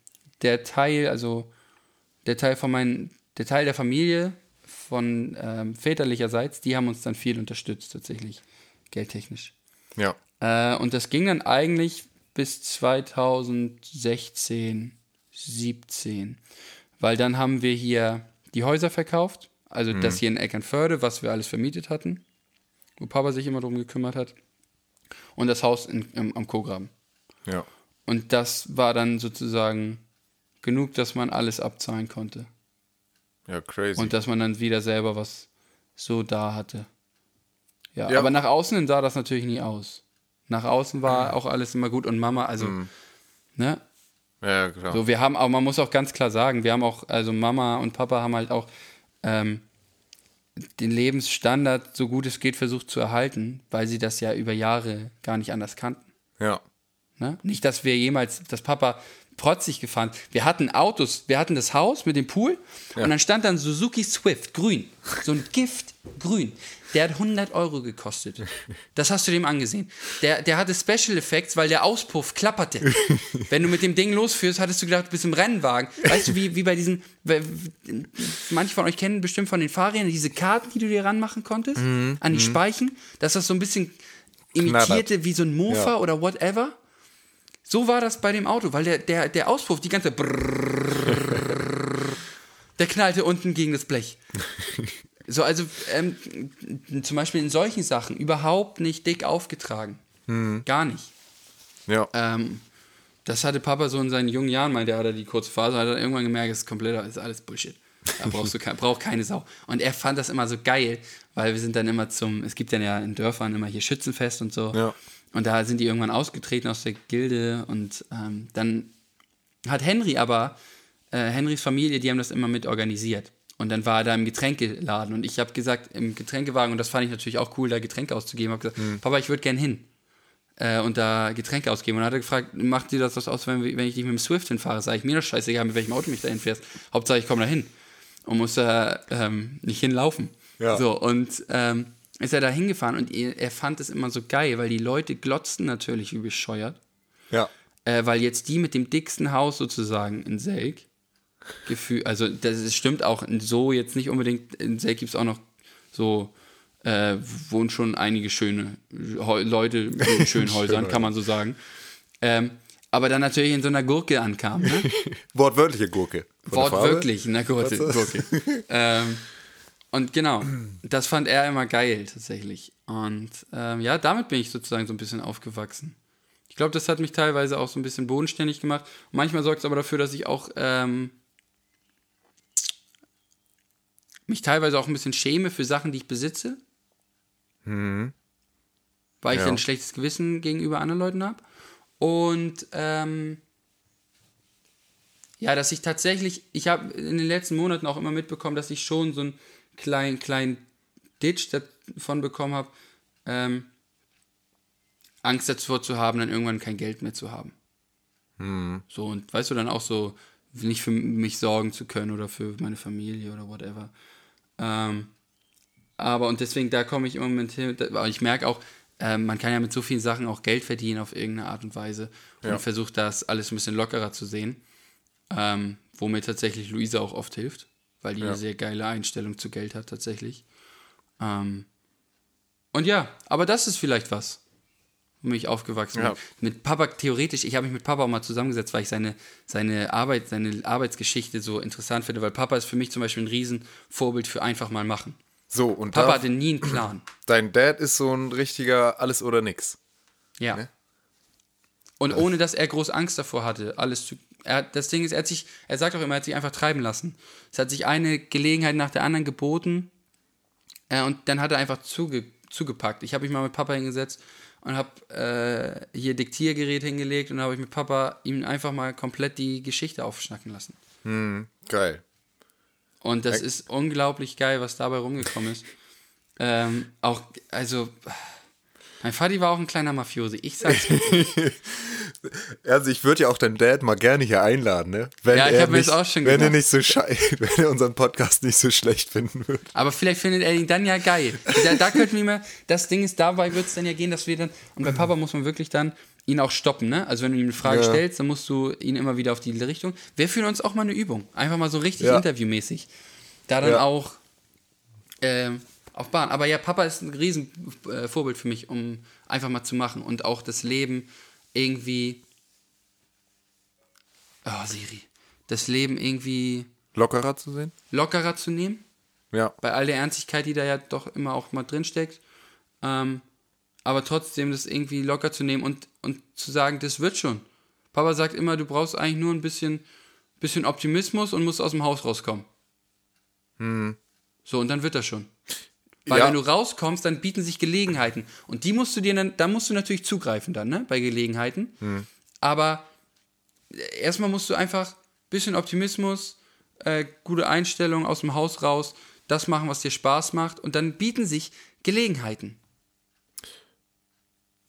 der Teil, also der Teil von meinen, der Teil der Familie von ähm, väterlicherseits, die haben uns dann viel unterstützt, tatsächlich, geldtechnisch. Ja. Äh, und das ging dann eigentlich bis 2016, 17. Weil dann haben wir hier die Häuser verkauft. Also das hier in Eckernförde, was wir alles vermietet hatten. Wo Papa sich immer drum gekümmert hat. Und das Haus in, am, am Kograben. Ja. Und das war dann sozusagen genug, dass man alles abzahlen konnte. Ja, crazy. Und dass man dann wieder selber was so da hatte. Ja, Ja. aber nach außen hin sah das natürlich nie aus. Nach außen war auch alles immer gut und Mama, also, ne? ja, klar. So, wir haben auch, man muss auch ganz klar sagen, wir haben auch, also Mama und Papa haben halt auch ähm, den Lebensstandard, so gut es geht, versucht zu erhalten, weil sie das ja über Jahre gar nicht anders kannten. ja. Ne? Nicht, dass wir jemals, dass Papa protzig gefahren. Wir hatten Autos, wir hatten das Haus mit dem Pool und dann stand dann Suzuki Swift, grün. So ein Gift, grün. Der hat 100 Euro gekostet. Das hast du dem angesehen. Der, der hatte Special Effects, weil der Auspuff klapperte. Wenn du mit dem Ding losführst, hattest du gedacht, du bist im Rennwagen. Weißt du, wie, wie bei diesen, manche von euch kennen bestimmt von den Fahrrädern diese Karten, die du dir ranmachen konntest, an die Speichen, dass das so ein bisschen imitierte wie so ein Mofa Ja. oder whatever. So war das bei dem Auto, weil der, der, der Auspuff, die ganze Brrrr, der knallte unten gegen das Blech. So, also ähm, zum Beispiel in solchen Sachen überhaupt nicht dick aufgetragen. Gar nicht. Ja. Ähm, das hatte Papa so in seinen jungen Jahren, meinte er, hat er die kurze Phase, hat er irgendwann gemerkt, es ist komplett, ist alles Bullshit. Da brauchst du kein, braucht keine Sau. Und er fand das immer so geil, weil wir sind dann immer zum, es gibt dann ja in Dörfern immer hier Schützenfest und so. Ja. Und da sind die irgendwann ausgetreten aus der Gilde und ähm, dann hat Henry aber, äh, Henrys Familie, die haben das immer mit organisiert. Und dann war er da im Getränkeladen und ich habe gesagt, im Getränkewagen, und das fand ich natürlich auch cool, da Getränke auszugeben, habe gesagt, Papa, ich würde gern hin äh, und da Getränke ausgeben. Und dann hat er gefragt, macht dir das was aus, wenn, wenn ich dich mit dem Swift hinfahre? Sag ich, mir doch scheißegal, mit welchem Auto mich da hinfährst. Hauptsache, ich komme da hin und muss da ähm, nicht hinlaufen. Ja. So, und ähm, ist er da hingefahren und er, fand es immer so geil, weil die Leute glotzten natürlich wie bescheuert Ja. äh, weil jetzt die mit dem dicksten Haus sozusagen in Selk, Gefühl, also das stimmt auch so jetzt nicht unbedingt, in Selk gibt es auch noch so, äh, wohnen schon einige schöne Heu Leute in schönen Häusern, kann man so sagen. Ähm, aber dann natürlich in so einer Gurke ankam, ne? Wortwörtliche Gurke. Wortwörtlich, in der Gurke. Gurke. ähm, und genau, das fand er immer geil tatsächlich. Und ähm, ja, damit bin ich sozusagen so ein bisschen aufgewachsen. Ich glaube, das hat mich teilweise auch so ein bisschen bodenständig gemacht. Und manchmal sorgt es aber dafür, dass ich auch ähm, mich teilweise auch ein bisschen schäme für Sachen, die ich besitze. Weil ich Ja. dann ein schlechtes Gewissen gegenüber anderen Leuten habe. Und ähm, Ja, dass ich tatsächlich, ich habe in den letzten Monaten auch immer mitbekommen, dass ich schon so einen kleinen, kleinen Ditch davon bekommen habe, ähm, Angst davor zu haben, dann irgendwann kein Geld mehr zu haben. So, und weißt du, dann auch so, nicht für mich sorgen zu können oder für meine Familie oder whatever. Ähm, aber und deswegen, da komme ich im Moment hin. da- Aber ich merke auch, ähm, man kann ja mit so vielen Sachen auch Geld verdienen auf irgendeine Art und Weise und Ja. versucht das alles ein bisschen lockerer zu sehen. Ähm, wo mir tatsächlich Luisa auch oft hilft, weil die Ja. eine sehr geile Einstellung zu Geld hat, tatsächlich. Ähm, und ja, aber das ist vielleicht was, womit ich aufgewachsen Ja. bin. Mit Papa theoretisch, ich habe mich mit Papa auch mal zusammengesetzt, weil ich seine, seine Arbeit, seine Arbeitsgeschichte so interessant finde, weil Papa ist für mich zum Beispiel ein Riesenvorbild für einfach mal machen. So, und Papa da, hatte nie einen Plan. dein Dad ist so ein richtiger Alles oder Nix. Ja. Ne? Und ohne dass er groß Angst davor hatte, alles zu. Er, das Ding ist, er hat sich, er sagt auch immer, er hat sich einfach treiben lassen. Es hat sich eine Gelegenheit nach der anderen geboten äh, und dann hat er einfach zuge, zugepackt. Ich habe mich mal mit Papa hingesetzt und habe äh, hier Diktiergerät hingelegt und habe ich mit Papa ihm einfach mal komplett die Geschichte aufschnacken lassen. Geil. Und das ist unglaublich geil, was dabei rumgekommen ist. Ähm, auch, also, mein Vati war auch ein kleiner Mafiosi. Ich sag's Also ich würde ja auch deinen Dad mal gerne hier einladen, ne? Wenn Ja, ich er hab mir nicht, das auch schon Wenn er nicht so wenn er unseren Podcast nicht so schlecht finden würde. Aber vielleicht findet er ihn dann ja geil. Da, da könnten wir mal, das Ding ist, dabei wird es dann ja gehen, dass wir dann, und bei Papa muss man wirklich dann ihn auch stoppen, ne? Also wenn du ihm eine Frage Ja. stellst, dann musst du ihn immer wieder auf die Richtung. Wir führen uns auch mal eine Übung. Einfach mal so richtig Ja. interviewmäßig. Da dann Ja. auch ähm, auf Bahn. Aber ja, Papa ist ein riesen äh, Vorbild für mich, um einfach mal zu machen und auch das Leben irgendwie. Oh, Siri. Das Leben irgendwie Lockerer zu sehen? lockerer zu nehmen Ja. bei all der Ernstigkeit, die da ja doch immer auch mal drin steckt. Ähm, aber trotzdem das irgendwie locker zu nehmen und, und zu sagen, das wird schon. Papa sagt immer, du brauchst eigentlich nur ein bisschen, bisschen Optimismus und musst aus dem Haus rauskommen. So, und dann wird das schon. Weil Ja. wenn du rauskommst, dann bieten sich Gelegenheiten. Und die musst du dir dann, da musst du natürlich zugreifen dann, ne? Bei Gelegenheiten. Aber äh, erstmal musst du einfach ein bisschen Optimismus, äh, gute Einstellung aus dem Haus raus, das machen, was dir Spaß macht. Und dann bieten sich Gelegenheiten.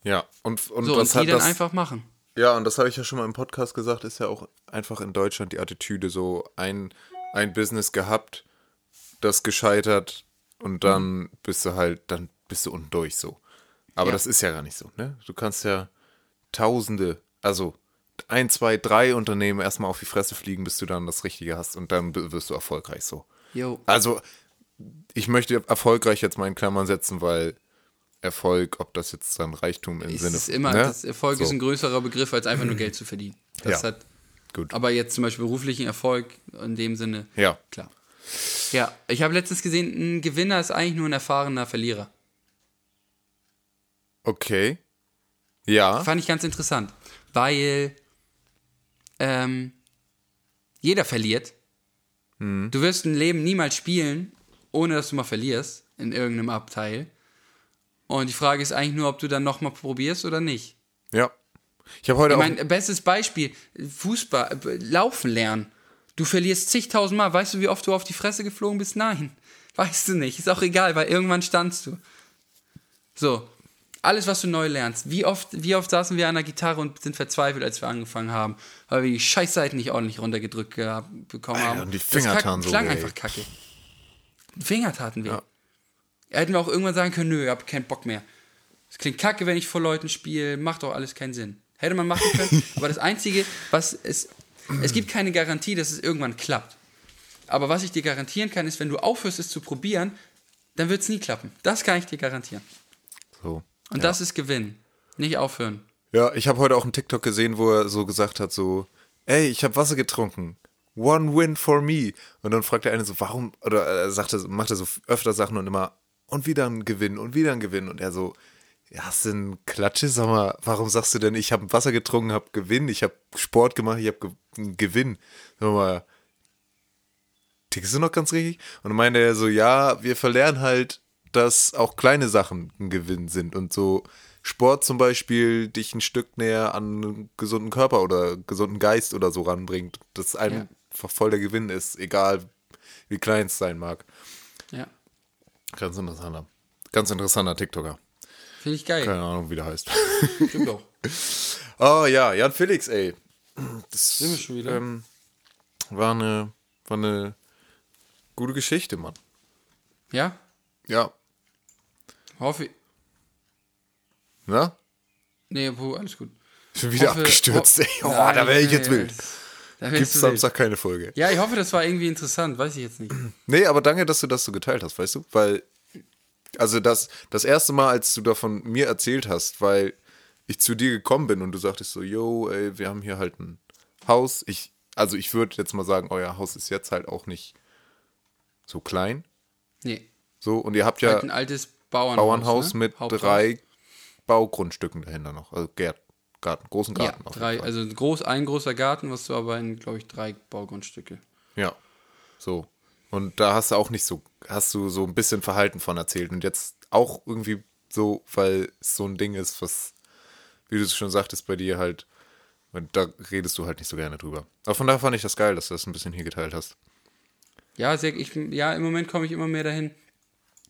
Ja. Und, und So, das und die dann das, einfach machen. Ja, und das habe ich ja schon mal im Podcast gesagt, ist ja auch einfach in Deutschland die Attitüde so ein, ein Business gehabt, das gescheitert und dann bist du halt, dann bist du unten durch so. Aber Ja. das ist ja gar nicht so, ne? Du kannst ja tausende, also ein, zwei, drei Unternehmen erstmal auf die Fresse fliegen, bis du dann das Richtige hast und dann wirst du erfolgreich so. Jo. Also, ich möchte erfolgreich jetzt mal in Klammern setzen, weil Erfolg, ob das jetzt dann Reichtum im Es Sinne ist immer, ne? das Erfolg ist So. ein größerer Begriff, als einfach nur Geld zu verdienen. Das Ja. hat, Gut. aber jetzt zum Beispiel beruflichen Erfolg in dem Sinne, Ja. klar. Ja, ich habe letztens gesehen, ein Gewinner ist eigentlich nur ein erfahrener Verlierer. Okay. Ja. Fand ich ganz interessant, weil ähm, jeder verliert. Du wirst ein Leben niemals spielen, ohne dass du mal verlierst in irgendeinem Abteil. Und die Frage ist eigentlich nur, ob du dann nochmal probierst oder nicht. Ja. Ich habe heute Ich auch. mein, bestes Beispiel, Fußball, äh, laufen lernen. Du verlierst zigtausend Mal. Weißt du, wie oft du auf die Fresse geflogen bist? Nein. Weißt du nicht. Ist auch egal, weil irgendwann standst du. So. Alles, was du neu lernst. Wie oft, wie oft saßen wir an der Gitarre und sind verzweifelt, als wir angefangen haben, weil wir die Scheißseiten nicht ordentlich runtergedrückt gehabt, bekommen haben. und die Finger taten so klang einfach kacke. Die Finger taten weh. Ja. Hätten wir auch irgendwann sagen können, nö, ich hab keinen Bock mehr. Es klingt kacke, wenn ich vor Leuten spiele, macht doch alles keinen Sinn. Hätte man machen können, aber das Einzige, was es, es gibt keine Garantie, dass es irgendwann klappt. Aber was ich dir garantieren kann, ist, wenn du aufhörst, es zu probieren, dann wird es nie klappen. Das kann ich dir garantieren. so. Und das ist Gewinn. Nicht aufhören. Ja, ich habe heute auch einen TikTok gesehen, wo er so gesagt hat, so, ey, ich habe Wasser getrunken. One win for me. Und dann fragt der eine so, warum, oder er sagte, macht er so öfter Sachen und immer, und wieder ein Gewinn, und wieder ein Gewinn. Und er so, ja, hast du einen Klatsche? Sag mal, warum sagst du denn, ich habe Wasser getrunken, habe Gewinn, ich habe Sport gemacht, ich habe ge einen Gewinn. Sag mal, tickst du noch ganz richtig? Und dann meinte er so, ja, wir verlernen halt, dass auch kleine Sachen ein Gewinn sind und so Sport zum Beispiel dich ein Stück näher an einen gesunden Körper oder gesunden Geist oder so ranbringt. Das einfach voll der Gewinn ist, egal wie klein es sein mag. Ja. Ganz interessanter. Ganz interessanter TikToker. Finde ich geil. Keine Ahnung, wie der heißt. Stimmt auch. Oh ja, Jan Felix, ey. Das Sind wir schon wieder? Ähm, war, eine, war eine gute Geschichte, Mann. Ja? Ja. Hoffe. Na? Nee, puh, alles gut. Schon wieder Hoffe- abgestürzt, ho- ey. Oh, Nein, da wäre ich jetzt wild. Wild. Samstag keine Folge. Ja, ich hoffe, das war irgendwie interessant. Weiß ich jetzt nicht. Nee, aber danke, dass du das so geteilt hast, weißt du? Weil, also das, das erste Mal, als du davon mir erzählt hast, weil ich zu dir gekommen bin und du sagtest so, yo, ey, wir haben hier halt ein Haus. Ich, also ich würde jetzt mal sagen, euer Haus ist jetzt halt auch nicht so klein. Nee. So, und ihr habt ja Halt ein altes Bauernhaus. Bauernhaus ne? mit Haupthaus. drei Baugrundstücken dahinter noch. Also Gärt, Garten, großen Ja, Garten. jeden drei, also groß, ein großer Garten, was du aber in, glaube ich, drei Baugrundstücke. Ja. So. Und da hast du auch nicht so, hast du so ein bisschen Verhalten von erzählt. Und jetzt auch irgendwie so, weil es so ein Ding ist, was, wie du es schon sagtest, bei dir halt, und da redest du halt nicht so gerne drüber. Aber von daher fand ich das geil, dass du das ein bisschen hier geteilt hast. Ja, sehr, ich, ja, im Moment komme ich immer mehr dahin,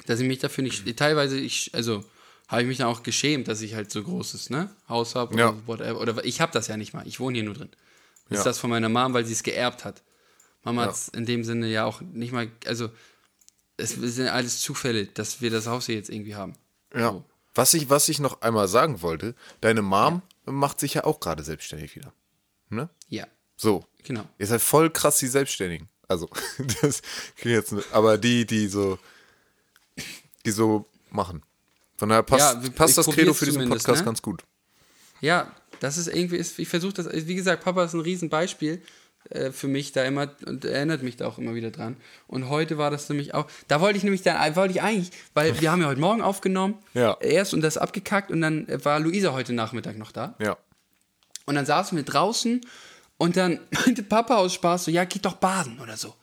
dass ich mich dafür nicht, teilweise, ich, also, habe ich mich dann auch geschämt, dass ich halt so großes, ne, Haus habe oder Ja. whatever. Oder ich habe das ja nicht mal, ich wohne hier nur drin. Das ist Ja. das von meiner Mom, weil sie es geerbt hat. Mama Ja. hat es in dem Sinne ja auch nicht mal, also, es sind alles Zufälle, dass wir das Haus hier jetzt irgendwie haben. Ja. So. Was ich, was ich noch einmal sagen wollte, deine Mom macht sich ja auch gerade selbstständig wieder. Ne? Ja, So. genau. Ihr seid voll krass die Selbstständigen. Also, das klingt jetzt, nicht- aber die, die so, die so machen. Von daher passt, Ja, passt das Credo für diesen Podcast ne? ganz gut. Ja, das ist irgendwie, ich versuche das, wie gesagt, Papa ist ein Riesenbeispiel äh, für mich da immer und erinnert mich da auch immer wieder dran. Und heute war das nämlich auch, da wollte ich nämlich dann, wollte ich eigentlich, weil wir haben ja heute Morgen aufgenommen, Ja. erst und das abgekackt und dann war Luisa heute Nachmittag noch da. Ja. Und dann saßen wir draußen und dann meinte Papa aus Spaß so, ja, geht doch baden oder so.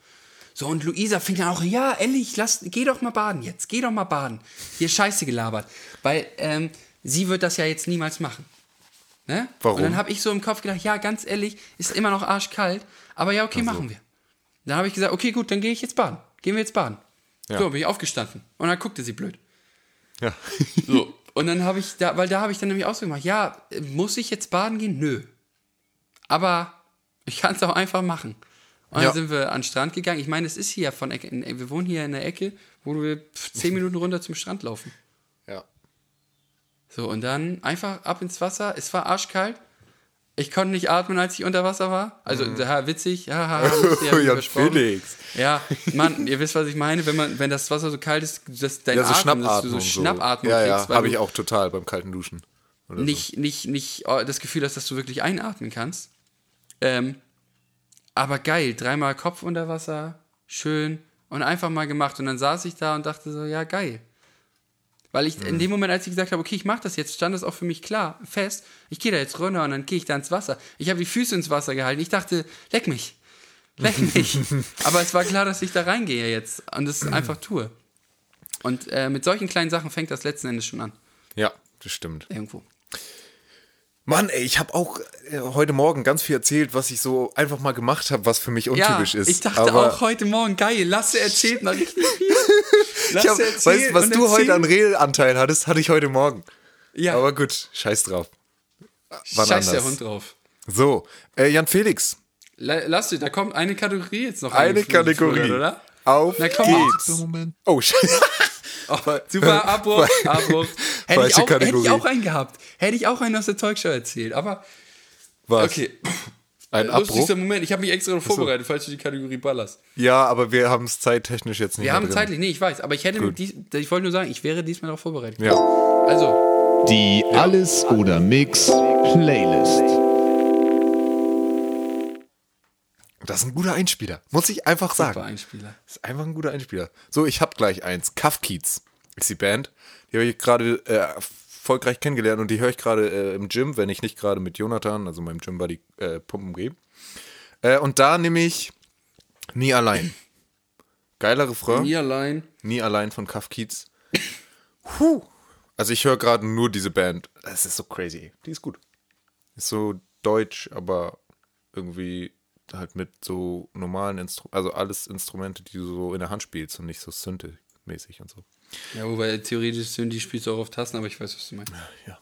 So, und Luisa fing dann auch, ja, ehrlich, lass, geh doch mal baden jetzt, geh doch mal baden. Hier Scheiße gelabert. Weil ähm, sie wird das ja jetzt niemals machen. Ne? Warum? Und dann habe ich so im Kopf gedacht, ja, ganz ehrlich, ist immer noch arschkalt, aber ja, okay, machen wir. Dann habe ich gesagt, okay, gut, dann gehe ich jetzt baden. Gehen wir jetzt baden. Ja. So, bin ich aufgestanden. Und dann guckte sie blöd. Ja. So. Und dann habe ich da, weil da habe ich dann nämlich ausgemacht, ja, muss ich jetzt baden gehen? Nö. Aber ich kann es auch einfach machen. Und Ja. dann sind wir an den Strand gegangen. Ich meine, es ist hier von Ecke, wir wohnen hier in der Ecke, wo wir zehn Minuten runter zum Strand laufen. Ja. So, und dann einfach ab ins Wasser. Es war arschkalt. Ich konnte nicht atmen, als ich unter Wasser war. Also, ja, witzig. Ja, ha, ha, lustig, hab ich Jan versprochen. Felix. Ja, Mann, ihr wisst, was ich meine. Wenn, man, wenn das Wasser so kalt ist, dass dein Ja, so Atem, dass du Schnappatmung. so Schnappatmung Ja, kriegst. ja, habe ich auch total beim kalten Duschen. Nicht, nicht, nicht oh, das Gefühl hast, dass du wirklich einatmen kannst. Ähm, aber geil, dreimal Kopf unter Wasser, schön und einfach mal gemacht. Und dann saß ich da und dachte so, ja, geil. Weil ich in dem Moment, als ich gesagt habe, okay, ich mache das jetzt, stand das auch für mich klar, fest. Ich gehe da jetzt runter und dann gehe ich da ins Wasser. Ich habe die Füße ins Wasser gehalten. Ich dachte, leck mich. Leck mich. Aber es war klar, dass ich da reingehe jetzt und es einfach tue. Und äh, mit solchen kleinen Sachen fängt das letzten Endes schon an. Ja, das stimmt. Irgendwo. Mann, ey, ich habe auch äh, heute Morgen ganz viel erzählt, was ich so einfach mal gemacht habe, was für mich untypisch ist. Ich dachte Aber auch heute Morgen, geil, Lasse erzählt mal richtig viel. ich hab, Lasse weißt, du, was du heute an erzählt. Redelanteil hattest, hatte ich heute Morgen. Ja, Aber gut, scheiß drauf. Wann scheiß der anders. Hund drauf. So, äh, Jan Felix, La- Lasse, da kommt eine Kategorie jetzt noch eine Kategorie. oder? Auf Na, komm geht's. Oh, scheiße. Oh, super, Abbruch, Abbruch. Hätte ich, auch, hätte ich auch einen gehabt. Hätte ich auch einen aus der Talkshow erzählt. Aber, Was? okay. Ein Abbruch? Lustigster Moment, ich habe mich extra noch vorbereitet, falls du die Kategorie ballerst. Ja, aber wir haben es zeittechnisch jetzt nicht Wir haben drin. zeitlich, nee, ich weiß, aber ich hätte dies, ich wollte nur sagen, ich wäre diesmal darauf vorbereitet. Ja. Also, Die Alles oder Mix Playlist. Das ist ein guter Einspieler, muss ich einfach sagen. super Einspieler. Das ist einfach ein guter Einspieler. So, ich habe gleich eins. Kafkiez ist die Band. Die habe ich gerade äh, erfolgreich kennengelernt und die höre ich gerade äh, im Gym, wenn ich nicht gerade mit Jonathan, also meinem Gym-Buddy, äh, pumpen gehe. Äh, und da nehme ich Nie allein. Geiler Refrain. Nie allein. Nie allein von Kafkiez. Puh. Also ich höre gerade nur diese Band. Das ist so crazy. Die ist gut. Ist so deutsch, aber irgendwie halt mit so normalen Instrumenten, also alles Instrumente, die du so in der Hand spielst und nicht so Synthi-mäßig und so. Ja, wobei theoretisch sind die spielst du auch auf Tasten, aber ich weiß, was du meinst. Ja.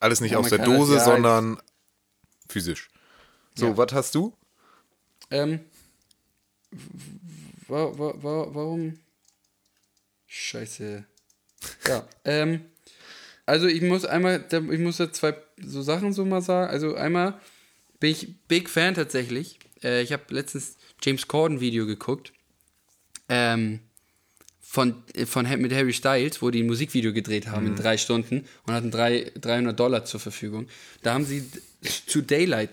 Alles nicht Ja, aus der Dose, ja sondern physisch. So, Ja. was hast du? Ähm, wa wa wa warum? Scheiße. Ja, ähm, also ich muss einmal, ich muss da zwei so Sachen so mal sagen. Also einmal bin ich Big Fan tatsächlich. Äh, ich habe letztens James Corden Video geguckt. Ähm, von, äh, von mit Harry Styles, wo die ein Musikvideo gedreht haben in drei Stunden und hatten drei, 300 Dollar zur Verfügung. Da haben sie zu Daylight,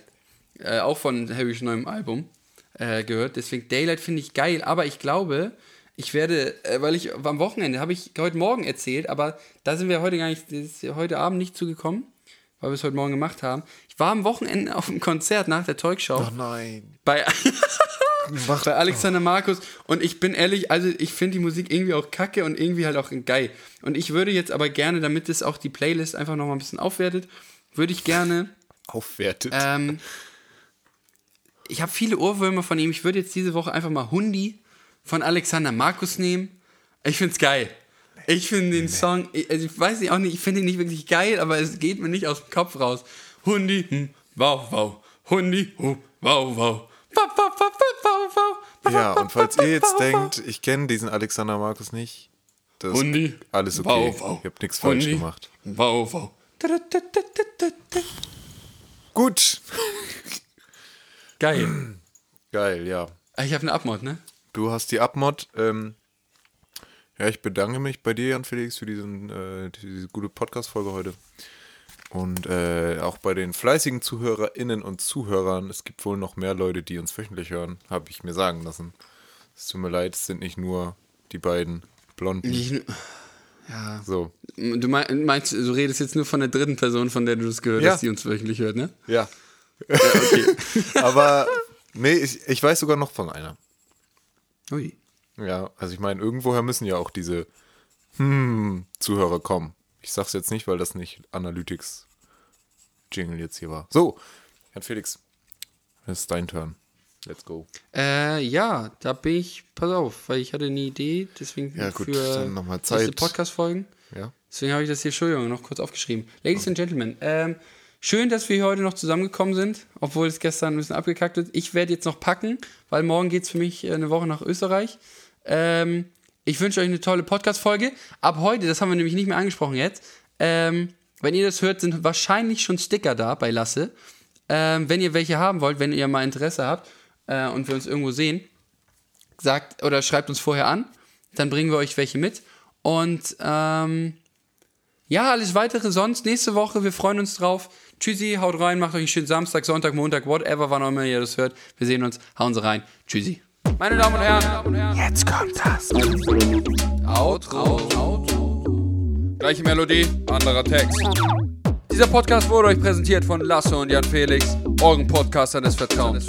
äh, auch von Harrys neuem Album, äh, gehört. Deswegen Daylight finde ich geil, aber ich glaube, ich werde, äh, weil ich am Wochenende, habe ich heute Morgen erzählt, aber da sind wir heute gar nicht, heute Abend nicht zugekommen, weil wir es heute Morgen gemacht haben. Ich war am Wochenende auf einem Konzert nach der Talkshow nein. bei, bei Alexander Markus und ich bin ehrlich, also ich finde die Musik irgendwie auch kacke und irgendwie halt auch geil. Und ich würde jetzt aber gerne, damit es auch die Playlist einfach nochmal ein bisschen aufwertet, würde ich gerne, Aufwertet. ähm, ich habe viele Ohrwürmer von ihm, ich würde jetzt diese Woche einfach mal Hundi von Alexander Markus nehmen. Ich finde es geil. Ich finde den Song, ich- also ich weiß nicht auch nicht, ich finde ihn nicht wirklich geil, aber es geht mir nicht aus dem Kopf raus. Hundi, hm, wow, wow. Hundi, hu, wow, wow. Ja, und falls ihr jetzt denkt, ich kenne diesen Alexander Markus nicht, das ist Hundi, alles okay. wow, wow. Ihr habt nichts falsch gemacht. Wow, wow. Gut. Geil. Geil, ja. Ich habe eine Abmod, ne? Du hast die Abmod. Ähm, ja, ich bedanke mich bei dir, Jan Felix, für diesen, äh, diese gute Podcast-Folge heute. Und äh, auch bei den fleißigen ZuhörerInnen und Zuhörern. Es gibt wohl noch mehr Leute, die uns wöchentlich hören, habe ich mir sagen lassen. Es tut mir leid, es sind nicht nur die beiden Blonden. Ich, ja. So. Du mein- meinst, du redest jetzt nur von der dritten Person, von der du das gehört Ja. hast, die uns wöchentlich hört, ne? Ja. Aber, nee, ich, ich weiß sogar noch von einer. Ui. Ja, also ich meine, irgendwoher müssen ja auch diese hm, Zuhörer kommen. Ich sag's jetzt nicht, weil das nicht Analytics Jingle jetzt hier war. So, Herr Felix, es ist dein Turn. Let's go. Äh, ja, da bin ich, pass auf, weil ich hatte eine Idee, deswegen Ja, gut, für dann noch mal nächste Zeit. Podcast-Folgen. Ja. Deswegen habe ich das hier, Entschuldigung, noch kurz aufgeschrieben. Ladies and Gentlemen, ähm, schön, dass wir hier heute noch zusammengekommen sind, obwohl es gestern ein bisschen abgekackt ist. Ich werde jetzt noch packen, weil morgen geht es für mich äh, eine Woche nach Österreich. Ähm, ich wünsche euch eine tolle Podcast-Folge. Ab heute, das haben wir nämlich nicht mehr angesprochen jetzt, ähm, wenn ihr das hört, sind wahrscheinlich schon Sticker da bei Lasse. Ähm, wenn ihr welche haben wollt, wenn ihr mal Interesse habt äh, und wir uns irgendwo sehen, sagt oder schreibt uns vorher an, dann bringen wir euch welche mit. Und ähm, ja, alles weitere sonst nächste Woche. Wir freuen uns drauf. Tschüssi, haut rein, macht euch einen schönen Samstag, Sonntag, Montag, whatever, wann auch immer ihr das hört. Wir sehen uns, hauen Sie rein. Tschüssi. Meine Damen und Herren, jetzt kommt das Outro. Gleiche Melodie, anderer Text. Dieser Podcast wurde euch präsentiert von Lasse und Jan Felix, euren Podcaster des Vertrauens.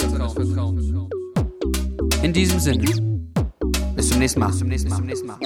In diesem Sinne. Bis zum nächsten Mal. Bis zum nächsten Mal.